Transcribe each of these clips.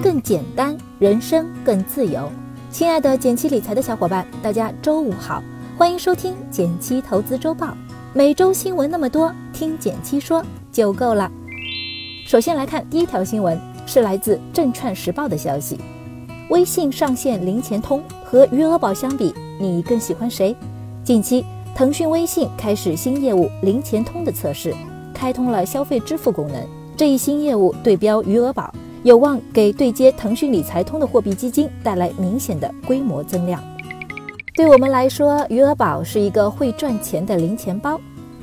更简单，人生更自由。亲爱的减七理财的小伙伴，大家周五好，欢迎收听减七投资周报。每周新闻那么多，听减七说就够了。首先来看第一条新闻，是来自证券时报的消息：微信上线零钱通和余额宝相比，你更喜欢谁？近期，腾讯微信开始新业务零钱通的测试，开通了消费支付功能。这一新业务对标余额宝，有望给对接腾讯理财通的货币基金带来明显的规模增量。对我们来说，余额宝是一个会赚钱的零钱包，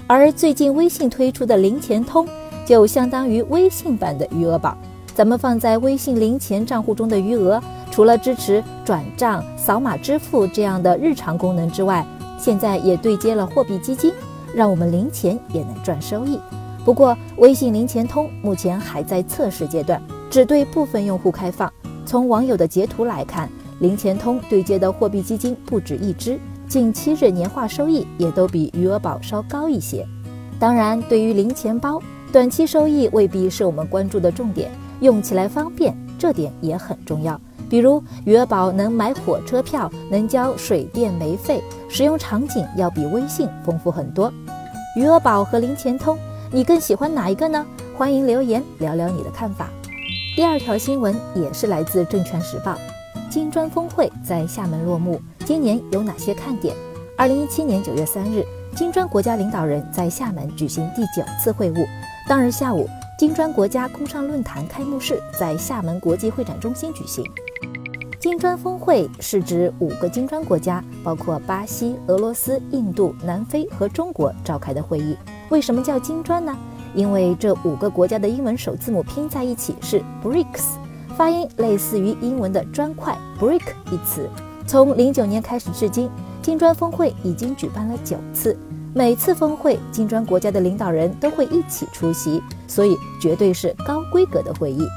而最近微信推出的零钱通就相当于微信版的余额宝。咱们放在微信零钱账户中的余额，除了支持转账、扫码支付这样的日常功能之外，现在也对接了货币基金，让我们零钱也能赚收益。不过，微信零钱通目前还在测试阶段，只对部分用户开放。从网友的截图来看，零钱通对接的货币基金不止一只，近七日年化收益也都比余额宝稍高一些。当然，对于零钱包，短期收益未必是我们关注的重点，用起来方便这点也很重要。比如余额宝能买火车票，能交水电煤费，使用场景要比微信丰富很多。余额宝和零钱通。你更喜欢哪一个呢？欢迎留言聊聊你的看法。第二条新闻也是来自证券时报，金砖峰会在厦门落幕，今年有哪些看点？二零一七年九月三日，金砖国家领导人在厦门举行第九次会晤。当日下午，金砖国家工商论坛开幕式在厦门国际会展中心举行。金砖峰会是指五个金砖国家，包括巴西、俄罗斯、印度、南非和中国召开的会议。为什么叫金砖呢？因为这五个国家的英文首字母拼在一起是 BRICS，发音类似于英文的砖块 brick 一词。从零九年开始至今，金砖峰会已经举办了九次，每次峰会金砖国家的领导人都会一起出席，所以绝对是高规格的会议。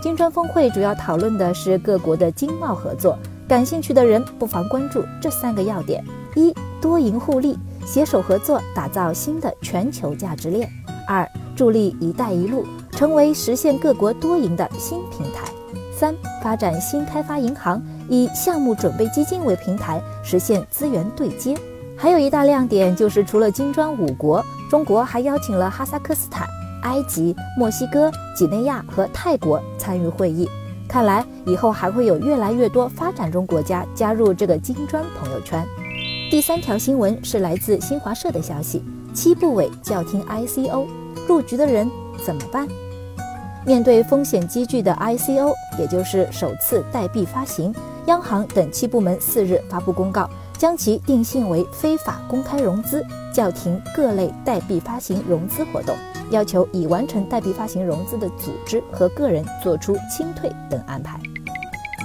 金砖峰会主要讨论的是各国的经贸合作，感兴趣的人不妨关注这三个要点：一、多赢互利。携手合作，打造新的全球价值链；二，助力“一带一路”成为实现各国多赢的新平台；三，发展新开发银行，以项目准备基金为平台，实现资源对接。还有一大亮点就是，除了金砖五国，中国还邀请了哈萨克斯坦、埃及、墨西哥、几内亚和泰国参与会议。看来以后还会有越来越多发展中国家加入这个金砖朋友圈。第三条新闻是来自新华社的消息：七部委叫停 ICO，入局的人怎么办？面对风险积聚的 ICO，也就是首次代币发行，央行等七部门四日发布公告，将其定性为非法公开融资，叫停各类代币发行融资活动，要求已完成代币发行融资的组织和个人做出清退等安排。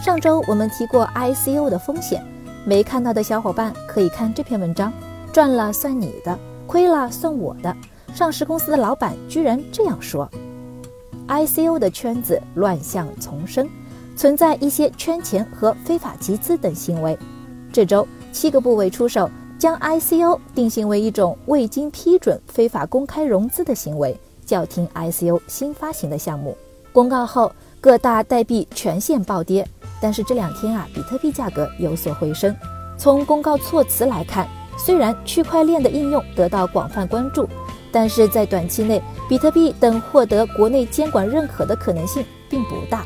上周我们提过 ICO 的风险。没看到的小伙伴可以看这篇文章，赚了算你的，亏了算我的。上市公司的老板居然这样说：“ICO 的圈子乱象丛生，存在一些圈钱和非法集资等行为。”这周七个部委出手，将 ICO 定性为一种未经批准非法公开融资的行为，叫停 ICO 新发行的项目。公告后，各大代币全线暴跌。但是这两天啊，比特币价格有所回升。从公告措辞来看，虽然区块链的应用得到广泛关注，但是在短期内，比特币等获得国内监管认可的可能性并不大。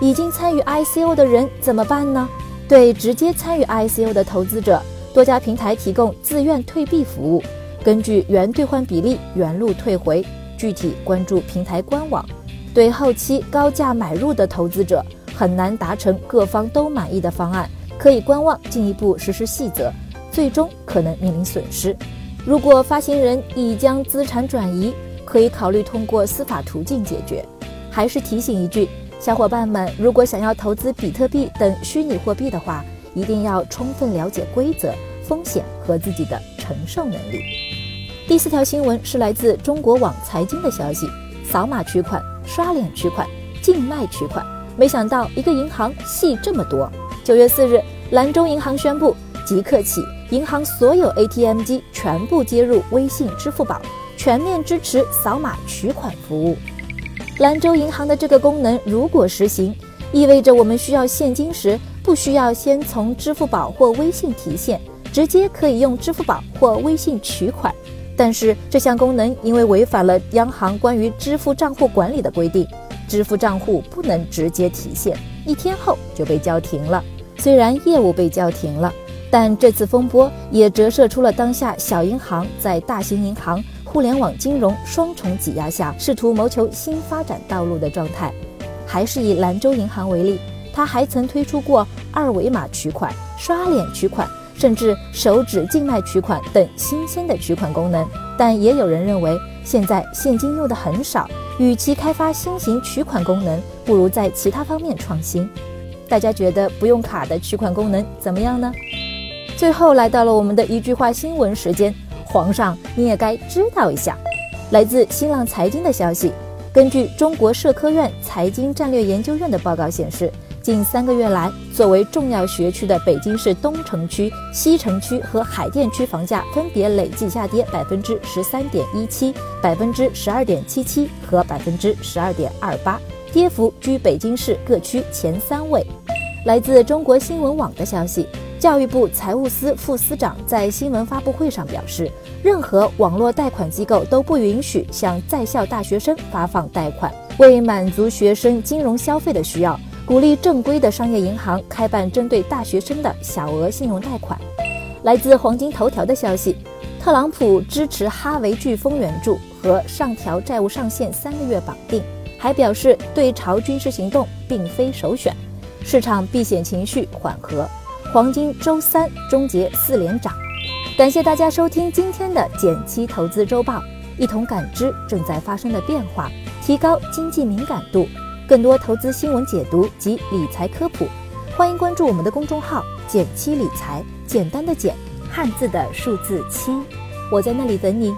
已经参与 ICO 的人怎么办呢？对直接参与 ICO 的投资者，多家平台提供自愿退币服务，根据原兑换比例原路退回，具体关注平台官网。对后期高价买入的投资者。很难达成各方都满意的方案，可以观望进一步实施细则，最终可能面临损失。如果发行人已将资产转移，可以考虑通过司法途径解决。还是提醒一句，小伙伴们，如果想要投资比特币等虚拟货币的话，一定要充分了解规则、风险和自己的承受能力。第四条新闻是来自中国网财经的消息：扫码取款、刷脸取款、静脉取款。没想到一个银行戏这么多。九月四日，兰州银行宣布，即刻起，银行所有 ATM 机全部接入微信、支付宝，全面支持扫码取款服务。兰州银行的这个功能如果实行，意味着我们需要现金时，不需要先从支付宝或微信提现，直接可以用支付宝或微信取款。但是这项功能因为违反了央行关于支付账户管理的规定，支付账户不能直接提现，一天后就被叫停了。虽然业务被叫停了，但这次风波也折射出了当下小银行在大型银行、互联网金融双重挤压下，试图谋求新发展道路的状态。还是以兰州银行为例，它还曾推出过二维码取款、刷脸取款。甚至手指静脉取款等新鲜的取款功能，但也有人认为，现在现金用的很少，与其开发新型取款功能，不如在其他方面创新。大家觉得不用卡的取款功能怎么样呢？最后来到了我们的一句话新闻时间，皇上你也该知道一下。来自新浪财经的消息，根据中国社科院财经战略研究院的报告显示。近三个月来，作为重要学区的北京市东城区、西城区和海淀区房价分别累计下跌百分之十三点一七、百分之十二点七七和百分之十二点二八，跌幅居北京市各区前三位。来自中国新闻网的消息，教育部财务司副司长在新闻发布会上表示，任何网络贷款机构都不允许向在校大学生发放贷款，为满足学生金融消费的需要。鼓励正规的商业银行开办针对大学生的小额信用贷款。来自黄金头条的消息，特朗普支持哈维飓风援助和上调债务上限三个月绑定，还表示对朝军事行动并非首选。市场避险情绪缓和，黄金周三终结四连涨。感谢大家收听今天的减七投资周报，一同感知正在发生的变化，提高经济敏感度。更多投资新闻解读及理财科普，欢迎关注我们的公众号“减七理财”，简单的简，汉字的数字七，我在那里等你。